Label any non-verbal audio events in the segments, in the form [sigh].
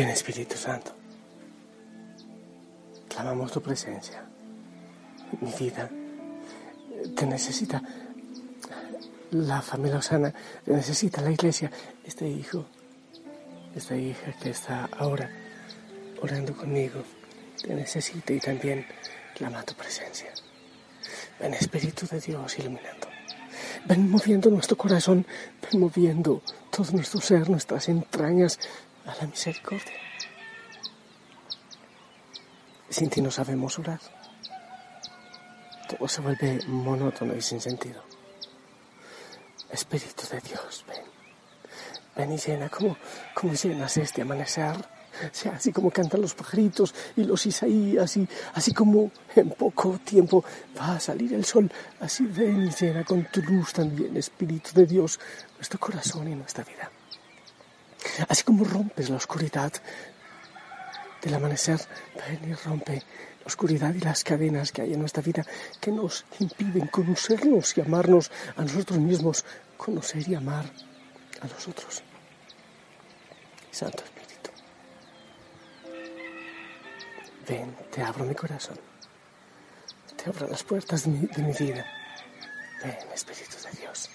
Ven Espíritu Santo. Clamamos tu presencia. Mi vida te necesita. La familia Osana te necesita, la iglesia, este hijo, esta hija que está ahora orando conmigo, te necesita y también clama tu presencia. Ven Espíritu de Dios iluminando. Ven moviendo nuestro corazón, ven moviendo todo nuestro ser, nuestras entrañas a la misericordia. Sin ti no sabemos orar. Todo se vuelve monótono y sin sentido. Espíritu de Dios, ven. Ven y llena, como, como llenas este amanecer sea, así como cantan los pajaritos y los Isaías, y así como en poco tiempo va a salir el sol, así ven y llena con tu luz también, Espíritu de Dios, nuestro corazón y nuestra vida. Así como rompes la oscuridad del amanecer, ven y rompe la oscuridad y las cadenas que hay en nuestra vida que nos impiden conocernos y amarnos a nosotros mismos, conocer y amar a los otros. Santo Ven, te abro mi corazón. Te abro las puertas de mi, vida. Ven, Espíritu de Dios.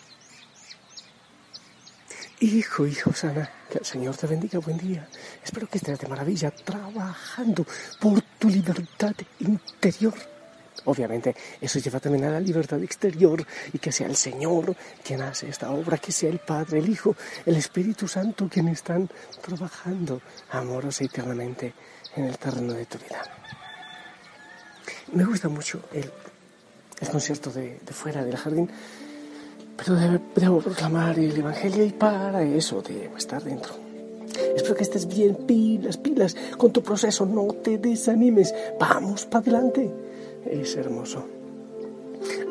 Hijo, hijo sana, que el Señor te bendiga. Buen día. Espero que estés de maravilla trabajando por tu libertad interior. Obviamente, eso lleva también a la libertad exterior y que sea el Señor quien hace esta obra, que sea el Padre, el Hijo, el Espíritu Santo quien están trabajando amorosa y eternamente en el terreno de tu vida. Me gusta mucho el, el concierto de, fuera del jardín, pero debo proclamar el Evangelio y para eso debo estar dentro. Espero que estés bien, pilas, pilas, con tu proceso, no te desanimes, vamos para adelante. Es hermoso.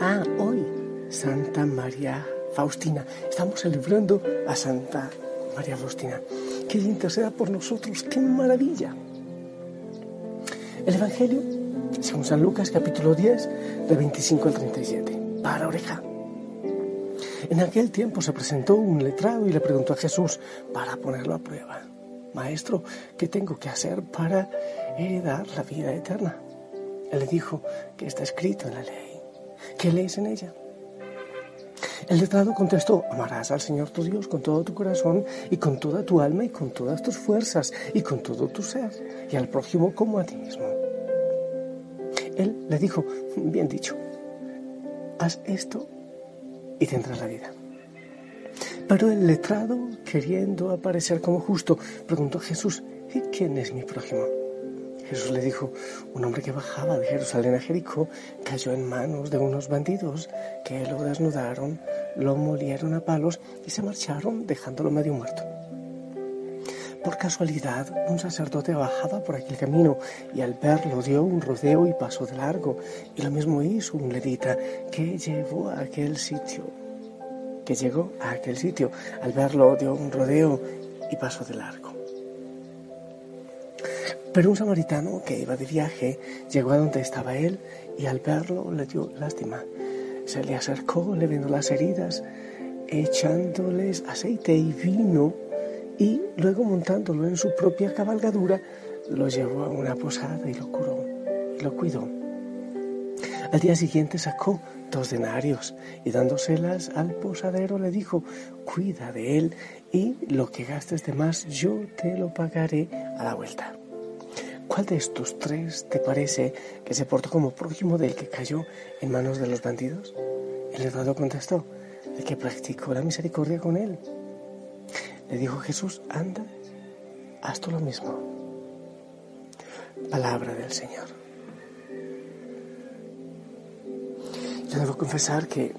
Ah, hoy, Santa María Faustina, estamos celebrando a Santa María Faustina. Que interceda por nosotros, qué maravilla. El Evangelio, según San Lucas capítulo 10, de 25 al 37. Para oreja. En aquel tiempo se presentó un letrado y le preguntó a Jesús para ponerlo a prueba. Maestro, ¿qué tengo que hacer para heredar la vida eterna? Él le dijo que está escrito en la ley. ¿Qué lees en ella? El letrado contestó, amarás al Señor tu Dios con todo tu corazón y con toda tu alma y con todas tus fuerzas y con todo tu ser y al prójimo como a ti mismo. Él le dijo, bien dicho, haz esto y tendrás la vida. Pero el letrado, queriendo aparecer como justo, preguntó a Jesús, ¿y quién es mi prójimo? Jesús le dijo, un hombre que bajaba de Jerusalén a Jericó cayó en manos de unos bandidos que lo desnudaron, lo molieron a palos y se marcharon dejándolo medio muerto. Por casualidad, un sacerdote bajaba por aquel camino y al verlo dio un rodeo y pasó de largo. Y lo mismo hizo un levita que llevó a aquel sitio, que llegó a aquel sitio. Al verlo dio un rodeo y pasó de largo. Pero un samaritano que iba de viaje llegó a donde estaba él y al verlo le dio lástima. Se le acercó, le vendó las heridas, echándoles aceite y vino y luego montándolo en su propia cabalgadura, lo llevó a una posada y lo curó, y lo cuidó. Al día siguiente sacó dos denarios y dándoselas al posadero le dijo, cuida de él y lo que gastes de más yo te lo pagaré a la vuelta. ¿Cuál de estos tres te parece que se portó como prójimo del que cayó en manos de los bandidos? El letrado contestó, el que practicó la misericordia con él. Le dijo Jesús, anda, haz tú lo mismo. Palabra del Señor. Yo debo confesar que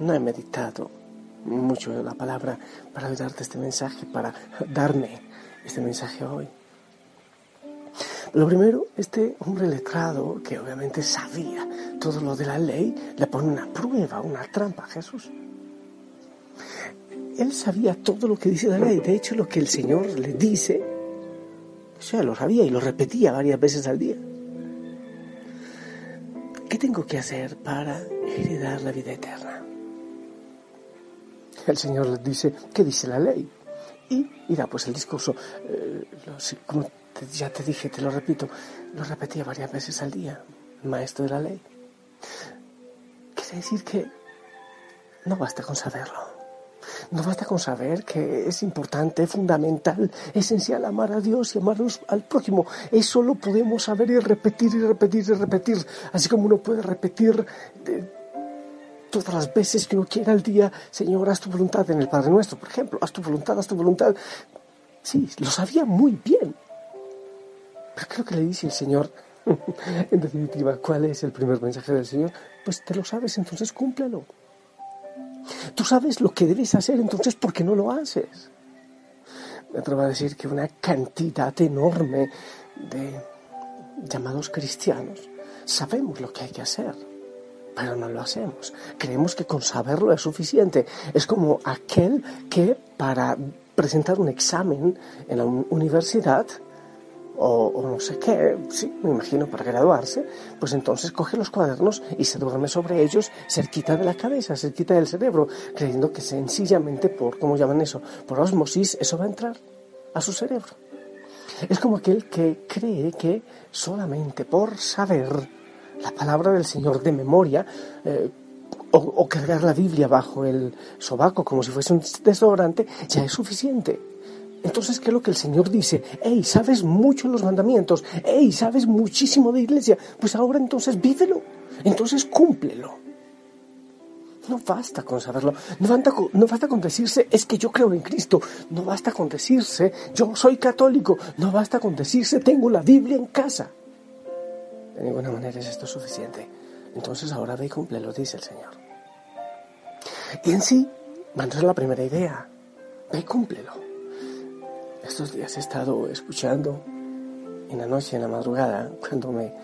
no he meditado mucho la palabra para darte este mensaje, para darme este mensaje hoy. Lo primero, este hombre letrado, que obviamente sabía todo lo de la ley, le pone una prueba, una trampa a Jesús. Él sabía todo lo que dice la ley. De hecho, lo que el Señor le dice, o sea, lo sabía y lo repetía varias veces al día. ¿Qué tengo que hacer para heredar la vida eterna? El Señor le dice, ¿qué dice la ley? Y mira, pues el discurso, eh, como ya te dije, te lo repito, lo repetía varias veces al día, maestro de la ley. Quiere decir que no basta con saberlo. No basta con saber que es importante, fundamental, esencial amar a Dios y amar al prójimo. Eso lo podemos saber y repetir y repetir y repetir. Así como uno puede repetir eh, todas las veces que uno quiera al día, Señor, haz tu voluntad en el Padre Nuestro, por ejemplo, haz tu voluntad, haz tu voluntad. Sí, lo sabía muy bien. Pero creo que le dice el Señor, [laughs] en definitiva, ¿cuál es el primer mensaje del Señor? Pues te lo sabes, entonces cúmplelo. Tú sabes lo que debes hacer, entonces ¿por qué no lo haces? Me atrevo a decir que una cantidad enorme de llamados cristianos sabemos lo que hay que hacer, pero no lo hacemos. Creemos que con saberlo es suficiente. Es como aquel que para presentar un examen en la universidad o, no sé qué, sí, me imagino para graduarse, pues entonces coge los cuadernos y se duerme sobre ellos cerquita de la cabeza, cerquita del cerebro, creyendo que sencillamente por, ¿cómo llaman eso? Por osmosis, eso va a entrar a su cerebro. Es como aquel que cree que solamente por saber la palabra del Señor de memoria, eh, o, o, cargar la Biblia bajo el sobaco como si fuese un desodorante, ya es suficiente. Entonces, ¿qué es lo que el Señor dice? Hey, sabes mucho los mandamientos. Hey, sabes muchísimo de iglesia. Pues ahora entonces vívelo. Entonces cúmplelo. No basta con saberlo. No basta con, no basta con decirse, es que yo creo en Cristo. No basta con decirse, yo soy católico. No basta con decirse, tengo la Biblia en casa. De ninguna manera es esto suficiente. Entonces ahora ve y cúmplelo, dice el Señor. Y en sí, a la primera idea. Ve y cúmplelo. Estos días he estado escuchando en la noche, en la madrugada, cuando me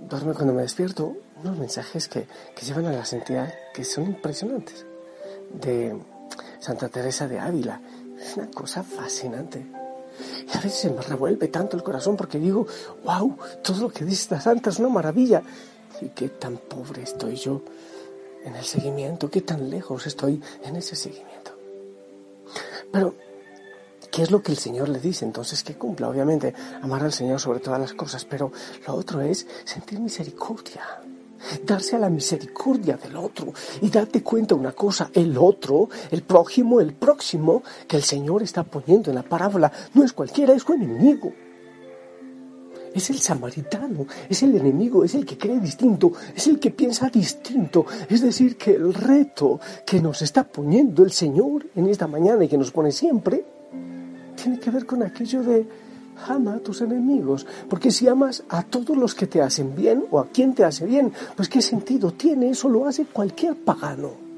duermo, cuando me despierto, unos mensajes que, que llevan a la santidad que son impresionantes. De Santa Teresa de Ávila. Es una cosa fascinante. Y a veces me revuelve tanto el corazón porque digo, wow, todo lo que dice esta santa es una maravilla. Y qué tan pobre estoy yo en el seguimiento, qué tan lejos estoy en ese seguimiento. Pero ¿Qué es lo que el Señor le dice? Entonces que cumpla, obviamente, amar al Señor sobre todas las cosas, pero lo otro es sentir misericordia, darse a la misericordia del otro y darte cuenta una cosa, el otro, el prójimo, el próximo que el Señor está poniendo en la parábola no es cualquiera, es un enemigo. Es el samaritano, es el enemigo, es el que cree distinto, es el que piensa distinto. Es decir, que el reto que nos está poniendo el Señor en esta mañana y que nos pone siempre, tiene que ver con aquello de ama a tus enemigos, porque si amas a todos los que te hacen bien o a quien te hace bien, pues qué sentido tiene, eso lo hace cualquier pagano.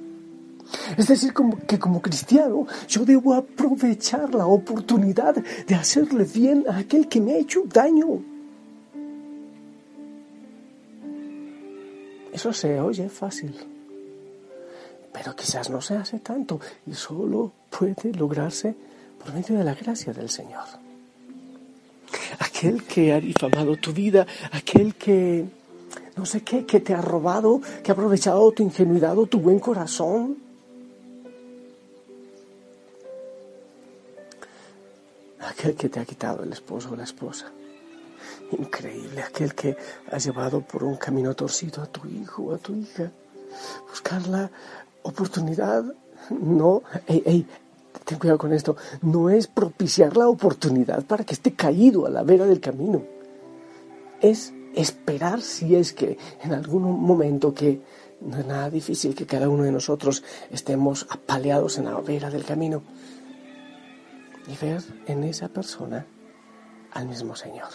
Es decir, que como cristiano yo debo aprovechar la oportunidad de hacerle bien a aquel que me ha hecho daño. Eso se oye fácil, pero quizás no se hace tanto y solo puede lograrse por medio de la gracia del Señor. Aquel que ha difamado tu vida, aquel que, no sé qué, que te ha robado, que ha aprovechado tu ingenuidad o tu buen corazón. Aquel que te ha quitado el esposo o la esposa. Increíble, aquel que ha llevado por un camino torcido a tu hijo o a tu hija. Buscar la oportunidad, no, ey, ten cuidado con esto, no es propiciar la oportunidad para que esté caído a la vera del camino. Es esperar si es que en algún momento que no es nada difícil que cada uno de nosotros estemos apaleados en la vera del camino y ver en esa persona al mismo Señor.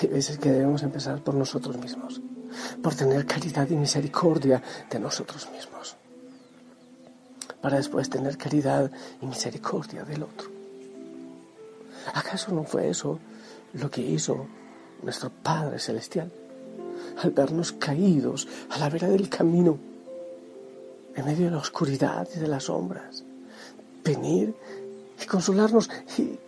Hay veces que debemos empezar por nosotros mismos, por tener caridad y misericordia de nosotros mismos para después tener caridad y misericordia del otro. ¿Acaso no fue eso lo que hizo nuestro Padre Celestial al vernos caídos a la vera del camino, en medio de la oscuridad y de las sombras? Venir y consolarnos y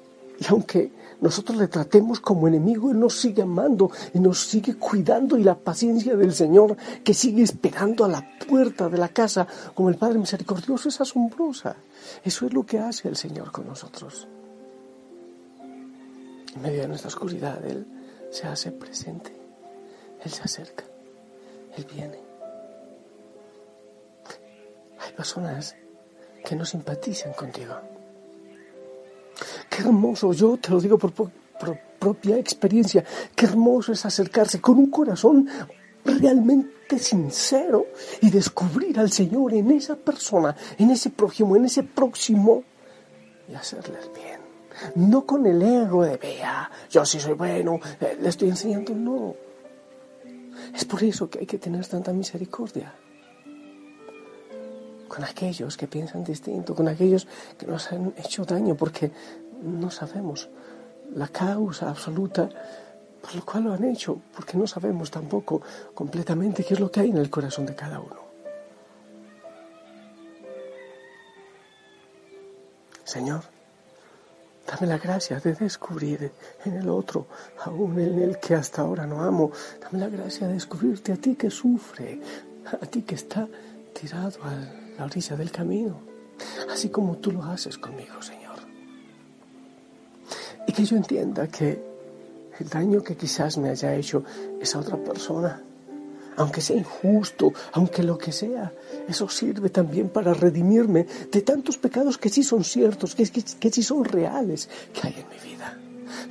Y aunque nosotros le tratemos como enemigo, Él nos sigue amando y nos sigue cuidando y la paciencia del Señor que sigue esperando a la puerta de la casa como el Padre Misericordioso es asombrosa. Eso es lo que hace el Señor con nosotros. En medio de nuestra oscuridad, Él se hace presente, Él se acerca, Él viene. Hay personas que no simpatizan contigo Qué hermoso, yo te lo digo por, propia experiencia, qué hermoso es acercarse con un corazón realmente sincero y descubrir al Señor en esa persona, en ese prójimo, en ese próximo y hacerle el bien. No con el ego de vea, yo sí soy bueno, eh, le estoy enseñando, no. Es por eso que hay que tener tanta misericordia con aquellos que piensan distinto, con aquellos que nos han hecho daño, porque no sabemos la causa absoluta por lo cual lo han hecho, porque no sabemos tampoco completamente qué es lo que hay en el corazón de cada uno. Señor, dame la gracia de descubrir en el otro, aún en el que hasta ahora no amo, dame la gracia de descubrirte a ti que sufre, a ti que está tirado a la orilla del camino, así como tú lo haces conmigo, Señor. Que yo entienda que el daño que quizás me haya hecho esa otra persona, aunque sea injusto, aunque lo que sea, eso sirve también para redimirme de tantos pecados que sí son ciertos, que, que, sí son reales que hay en mi vida.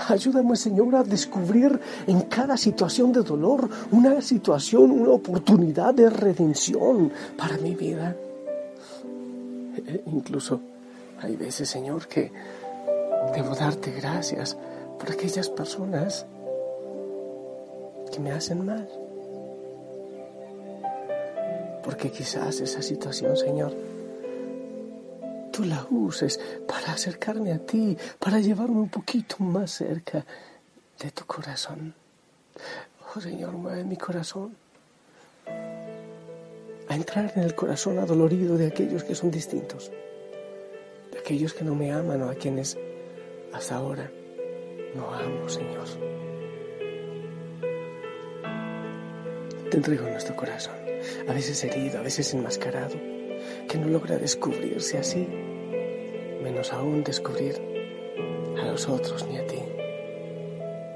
Ayúdame, Señor, a descubrir en cada situación de dolor una situación, una oportunidad de redención para mi vida. E incluso hay veces, Señor, que Debo darte gracias por aquellas personas que me hacen mal. Porque quizás esa situación, Señor, tú la uses para acercarme a ti, para llevarme un poquito más cerca de tu corazón. Oh Señor, mueve mi corazón a entrar en el corazón adolorido de aquellos que son distintos, de aquellos que no me aman o a quienes hasta ahora no amo, Señor. Te entrego nuestro corazón, a veces herido, a veces enmascarado, que no logra descubrirse así, menos aún descubrir a los otros ni a ti.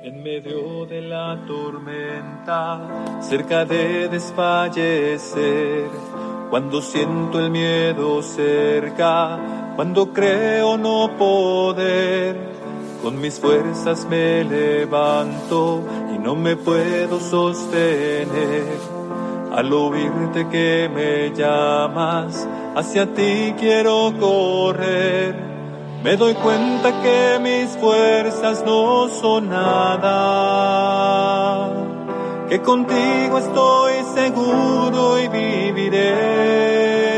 En medio de la tormenta, cerca de desfallecer, cuando siento el miedo cerca, cuando creo no poder, con mis fuerzas me levanto y no me puedo sostener. Al oírte que me llamas, hacia ti quiero correr. Me doy cuenta que mis fuerzas no son nada que contigo estoy seguro y viviré.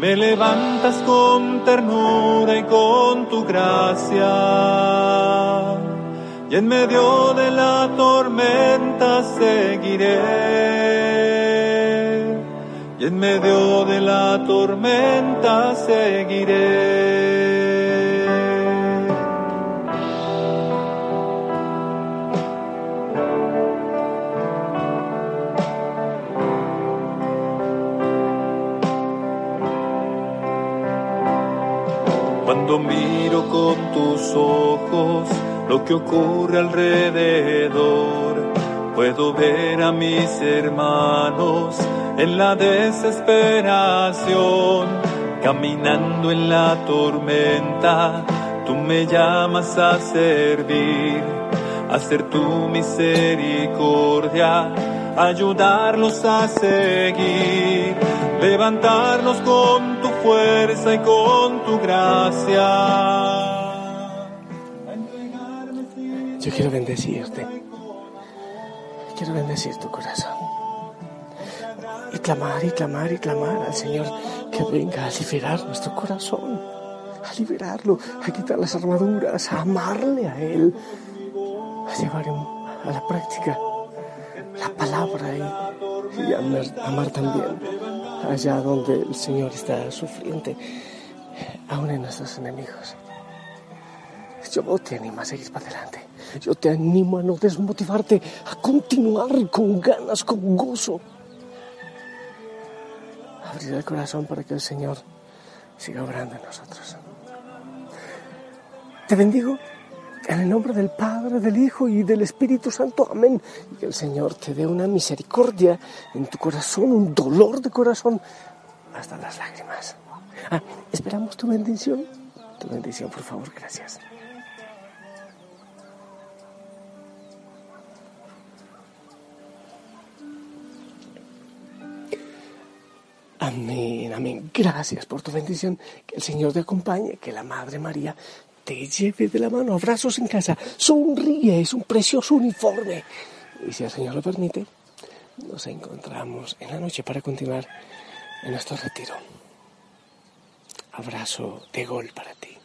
Me levantas con ternura y con tu gracia. Y en medio de la tormenta seguiré. Y en medio de la tormenta seguiré. Cuando miro con tus ojos lo que ocurre alrededor, puedo ver a mis hermanos en la desesperación, caminando en la tormenta. Tú me llamas a servir, a hacer tu misericordia, ayudarlos a seguir, levantarlos con tu fuerza y con tu gracia. Yo quiero bendecirte. Quiero bendecir tu corazón. Y clamar y clamar y clamar al Señor que venga a liberar nuestro corazón. A liberarlo, a quitar las armaduras, a amarle a Él. A llevar a la práctica la palabra y, amar también allá donde el Señor está sufriente, aún en nuestros enemigos. yo te animo a seguir para adelante. Yo te animo a no desmotivarte, a continuar con ganas, con gozo. Abrir el corazón para que el Señor siga obrando en nosotros. Te bendigo en el nombre del Padre, del Hijo y del Espíritu Santo. Amén. Y que el Señor te dé una misericordia en tu corazón, un dolor de corazón, hasta las lágrimas. Ah, esperamos tu bendición. Tu bendición, por favor. Gracias. Amén, amén. Gracias por tu bendición. Que el Señor te acompañe, que la Madre María te lleve de la mano, abrazos en casa, sonríe, es un precioso uniforme. Y si el Señor lo permite, nos encontramos en la noche para continuar en nuestro retiro. Abrazo de gol para ti.